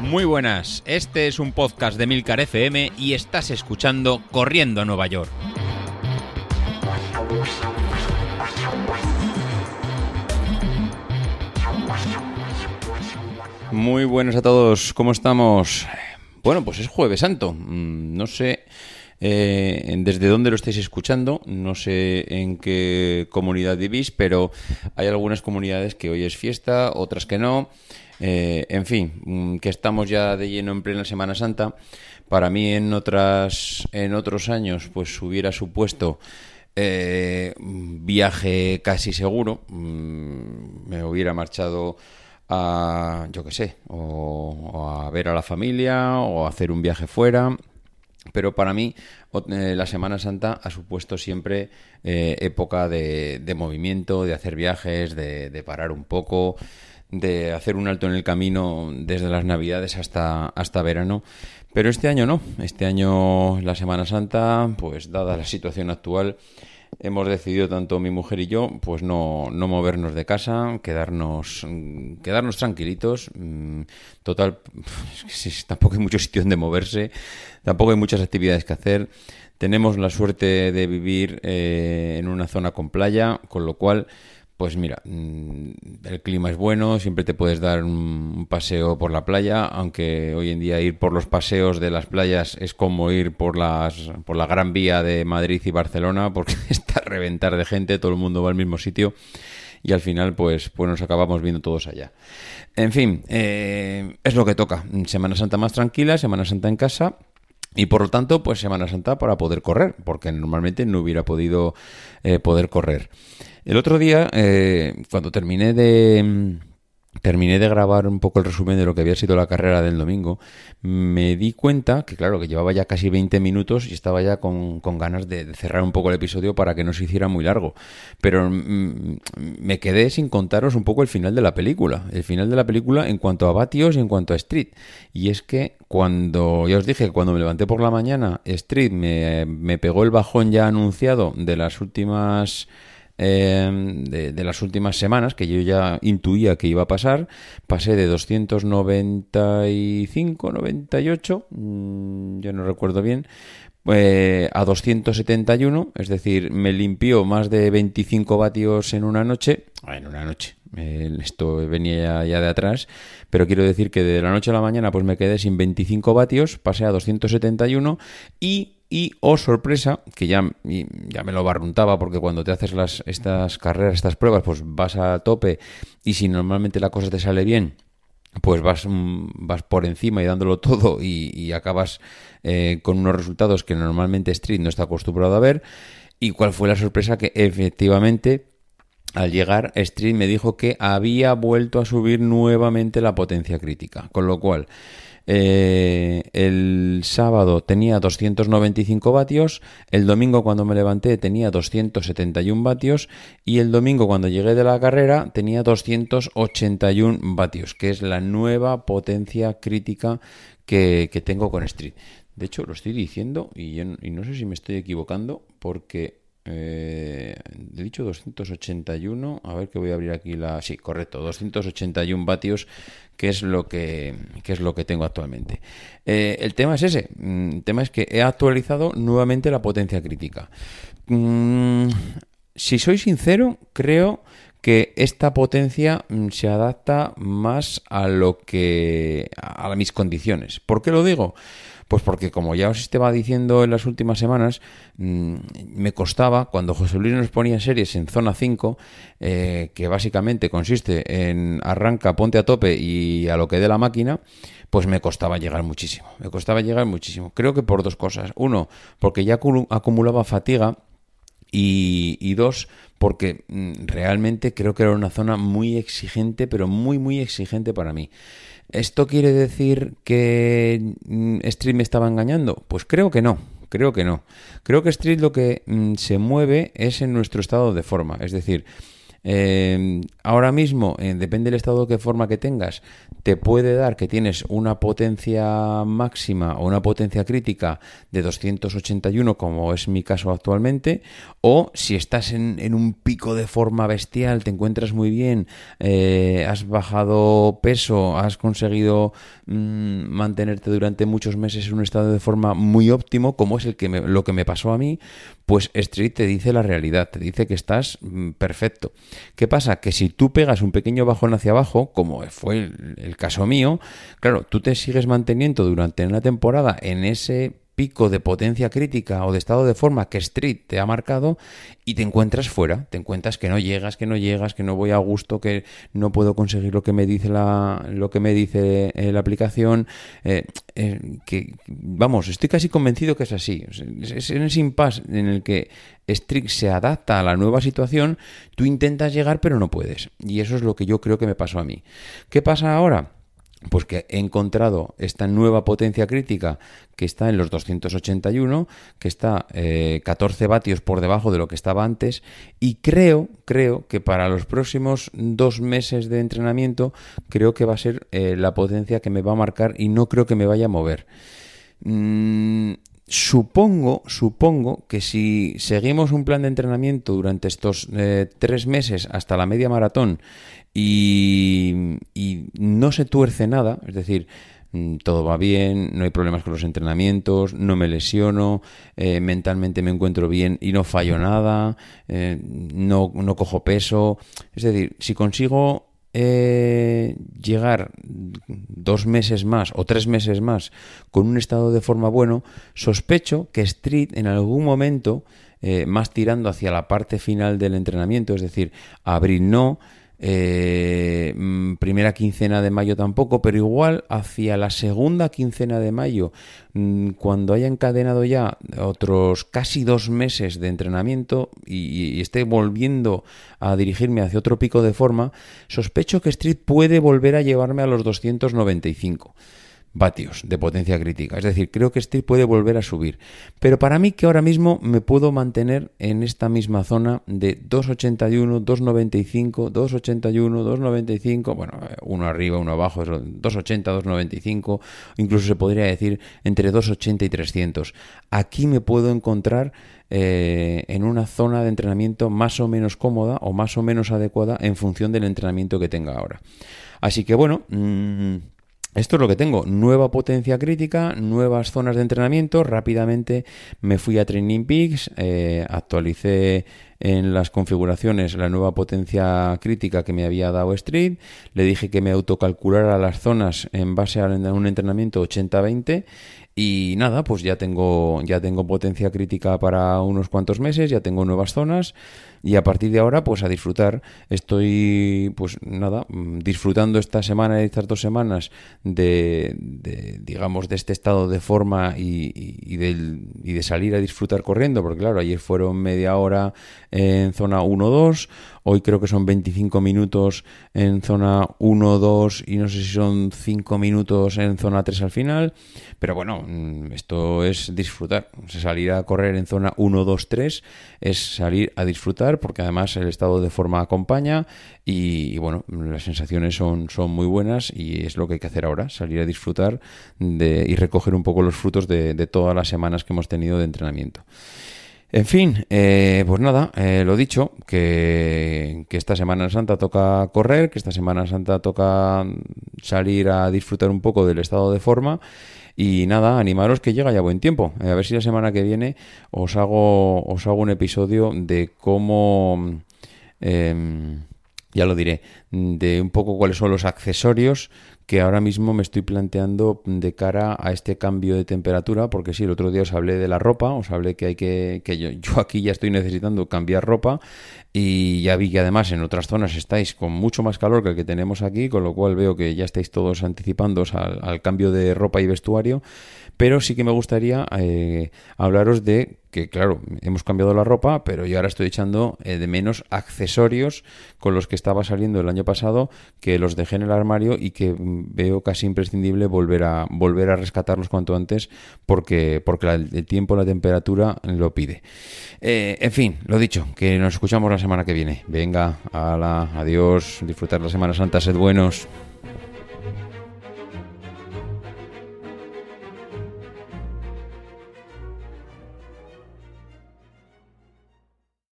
Muy buenas, este es un podcast de Milcar FM y estás escuchando Corriendo a Nueva York. Muy buenas a todos, ¿cómo estamos? Bueno, pues es jueves santo, mm, no sé eh, desde dónde lo estáis escuchando, no sé en qué comunidad vivís, pero hay algunas comunidades que hoy es fiesta, otras que no. Eh, en fin, mm, que estamos ya de lleno en plena Semana Santa. Para mí en otras en otros años pues hubiera supuesto eh, viaje casi seguro. Mm, me hubiera marchado a, yo qué sé, o, a ver a la familia o a hacer un viaje fuera. Pero para mí eh, la Semana Santa ha supuesto siempre época de, movimiento, de hacer viajes, de parar un poco, de hacer un alto en el camino desde las Navidades hasta, hasta verano. Pero este año no. Este año, la Semana Santa, pues dada la situación actual, hemos decidido tanto mi mujer y yo, pues no, no movernos de casa, quedarnos, quedarnos tranquilitos. Mm, total, tampoco hay mucho sitio donde moverse, tampoco hay muchas actividades que hacer. Tenemos la suerte de vivir eh, en una zona con playa, con lo cual pues mira, mm, el clima es bueno, siempre te puedes dar un paseo por la playa, aunque hoy en día ir por los paseos de las playas es como ir por las por la Gran Vía de Madrid y Barcelona, porque está reventar de gente, todo el mundo va al mismo sitio y al final pues, pues nos acabamos viendo todos allá. En fin, eh, es lo que toca. Semana Santa más tranquila, Semana Santa en casa. Y por lo tanto, pues Semana Santa para poder correr, porque normalmente no hubiera podido eh, poder correr. El otro día, eh, cuando terminé de terminé de grabar un poco el resumen de lo que había sido la carrera del domingo, me di cuenta que, claro, que llevaba ya casi 20 minutos y estaba ya con, ganas de, cerrar un poco el episodio para que no se hiciera muy largo. Pero mm, me quedé sin contaros un poco el final de la película. El final de la película en cuanto a Batios y en cuanto a Street. Y es que cuando, ya os dije, cuando me levanté por la mañana, Street me, me pegó el bajón ya anunciado de las últimas Em, de, las últimas semanas, que yo ya intuía que iba a pasar, pasé de 295, 98, mmm, yo no recuerdo bien, eh, a 271, es decir, me limpió más de 25 vatios en una noche, en una noche, esto venía ya, de atrás, pero quiero decir que de la noche a la mañana pues me quedé sin 25 vatios, pasé a 271 y y, oh sorpresa, que ya, ya me lo barruntaba, porque cuando te haces las, estas carreras, estas pruebas, pues vas a tope y si normalmente la cosa te sale bien, pues vas, mm, vas por encima y dándolo todo y, acabas eh, con unos resultados que normalmente Street no está acostumbrado a ver. ¿Y cuál fue la sorpresa? Que efectivamente al llegar, Street me dijo que había vuelto a subir nuevamente la potencia crítica. Con lo cual, eh, el sábado tenía 295 vatios, el domingo cuando me levanté tenía 271 vatios y el domingo cuando llegué de la carrera tenía 281 vatios, que es la nueva potencia crítica que, tengo con Street. De hecho, lo estoy diciendo y, y no sé si me estoy equivocando porque eh, he dicho 281, a ver que voy a abrir aquí la... Sí, correcto, 281 vatios, que es lo que, es lo que tengo actualmente. Eh, el tema es ese, mm, el tema es que he actualizado nuevamente la potencia crítica. Mm, si soy sincero, creo que esta potencia mm, se adapta más a lo que a mis condiciones. ¿Por qué lo digo? Pues porque como ya os estaba diciendo en las últimas semanas, mm, me costaba, cuando José Luis nos ponía series en zona 5, eh, que básicamente consiste en arranca, ponte a tope y a lo que dé la máquina, pues me costaba llegar muchísimo. Me costaba llegar muchísimo. Creo que por dos cosas. Uno, porque ya acumulaba fatiga. Y, dos, porque mm, realmente creo que era una zona muy exigente, pero muy, muy exigente para mí. ¿Esto quiere decir que mm, Street me estaba engañando? Pues creo que no. Creo que no. Creo que Street lo que mm, se mueve es en nuestro estado de forma. Es decir, em, ahora mismo, eh, depende del estado de forma que tengas, te puede dar que tienes una potencia máxima o una potencia crítica de 281, como es mi caso actualmente, o si estás en, un pico de forma bestial, te encuentras muy bien, eh, has bajado peso, has conseguido mm, mantenerte durante muchos meses en un estado de forma muy óptimo, como es el que lo que me pasó a mí, pues Street te dice la realidad, te dice que estás mm, perfecto. ¿Qué pasa? Que si tú pegas un pequeño bajón hacia abajo, como fue el, caso mío, claro, tú te sigues manteniendo durante una temporada en ese pico de potencia crítica o de estado de forma que Street te ha marcado y te encuentras fuera, te encuentras que no llegas, que no llegas, que no voy a gusto, que no puedo conseguir lo que me dice la, lo que me dice eh, la aplicación, eh, eh, que vamos, estoy casi convencido que es así, es, en ese impasse en el que Street se adapta a la nueva situación, tú intentas llegar pero no puedes y eso es lo que yo creo que me pasó a mí. ¿Qué pasa ahora? Pues que he encontrado esta nueva potencia crítica que está en los 281, que está 14 eh, vatios por debajo de lo que estaba antes y creo, creo que para los próximos dos meses de entrenamiento creo que va a ser eh, la potencia que me va a marcar y no creo que me vaya a mover. Mm, Supongo, supongo que si seguimos un plan de entrenamiento durante estos eh, tres meses hasta la media maratón y, no se tuerce nada, es decir, mm, todo va bien, no hay problemas con los entrenamientos, no me lesiono, eh, mentalmente me encuentro bien y no fallo nada, eh, no, no cojo peso. Es decir, si consigo eh, llegar dos meses más o tres meses más con un estado de forma bueno, sospecho que Street en algún momento, eh, más tirando hacia la parte final del entrenamiento, es decir, abril no, eh, mm, primera quincena de mayo tampoco, pero igual hacia la segunda quincena de mayo, mm, cuando haya encadenado ya otros casi dos meses de entrenamiento y, y, esté volviendo a dirigirme hacia otro pico de forma, sospecho que Street puede volver a llevarme a los 295 vatios de potencia crítica. Es decir, creo que este puede volver a subir. Pero para mí que ahora mismo me puedo mantener en esta misma zona de 281, 295, 281, 295, bueno, uno arriba, uno abajo, 280, 295, incluso se podría decir entre 280 y 300. Aquí me puedo encontrar eh, en una zona de entrenamiento más o menos cómoda o más o menos adecuada en función del entrenamiento que tenga ahora. Así que bueno... Mmm, esto es lo que tengo, nueva potencia crítica, nuevas zonas de entrenamiento, rápidamente me fui a Training Peaks, eh, actualicé en las configuraciones la nueva potencia crítica que me había dado Street, le dije que me autocalculara las zonas en base a un entrenamiento 80-20 y nada, pues ya tengo, ya tengo potencia crítica para unos cuantos meses, ya tengo nuevas zonas y a partir de ahora, pues a disfrutar. Estoy, pues nada, mm, disfrutando esta semana y estas dos semanas de, digamos, de este estado de forma y, y, de salir a disfrutar corriendo, porque claro, ayer fueron media hora en zona 1-2, Hoy creo que son 25 minutos en zona 1, 2 y no sé si son 5 minutos en zona 3 al final. Pero bueno, mm, esto es disfrutar. Salir a correr en zona 1, 2, 3 es salir a disfrutar porque además el estado de forma acompaña y, bueno, las sensaciones son, son muy buenas y es lo que hay que hacer ahora, salir a disfrutar de, y recoger un poco los frutos de, todas las semanas que hemos tenido de entrenamiento. En fin, eh, pues nada, eh, lo dicho, que, que, esta Semana Santa toca correr, que esta Semana Santa toca salir a disfrutar un poco del estado de forma y nada, animaros que llega ya buen tiempo. Eh, a ver si la semana que viene os hago, os hago un episodio de cómo, em, ya lo diré, de un poco cuáles son los accesorios que ahora mismo me estoy planteando de cara a este cambio de temperatura, porque sí, el otro día os hablé de la ropa, os hablé que hay que, que yo, yo aquí ya estoy necesitando cambiar ropa y ya vi que además en otras zonas estáis con mucho más calor que el que tenemos aquí, con lo cual veo que ya estáis todos anticipándoos al, al cambio de ropa y vestuario, pero sí que me gustaría eh, hablaros de que claro, hemos cambiado la ropa, pero yo ahora estoy echando eh, de menos accesorios con los que estaba saliendo el año pasado que los dejé en el armario y que veo casi imprescindible volver a volver a rescatarlos cuanto antes porque porque el tiempo, la temperatura lo pide. Eh, en fin, lo dicho, que nos escuchamos la semana que viene. Venga, la adiós, disfrutar la Semana Santa, sed buenos.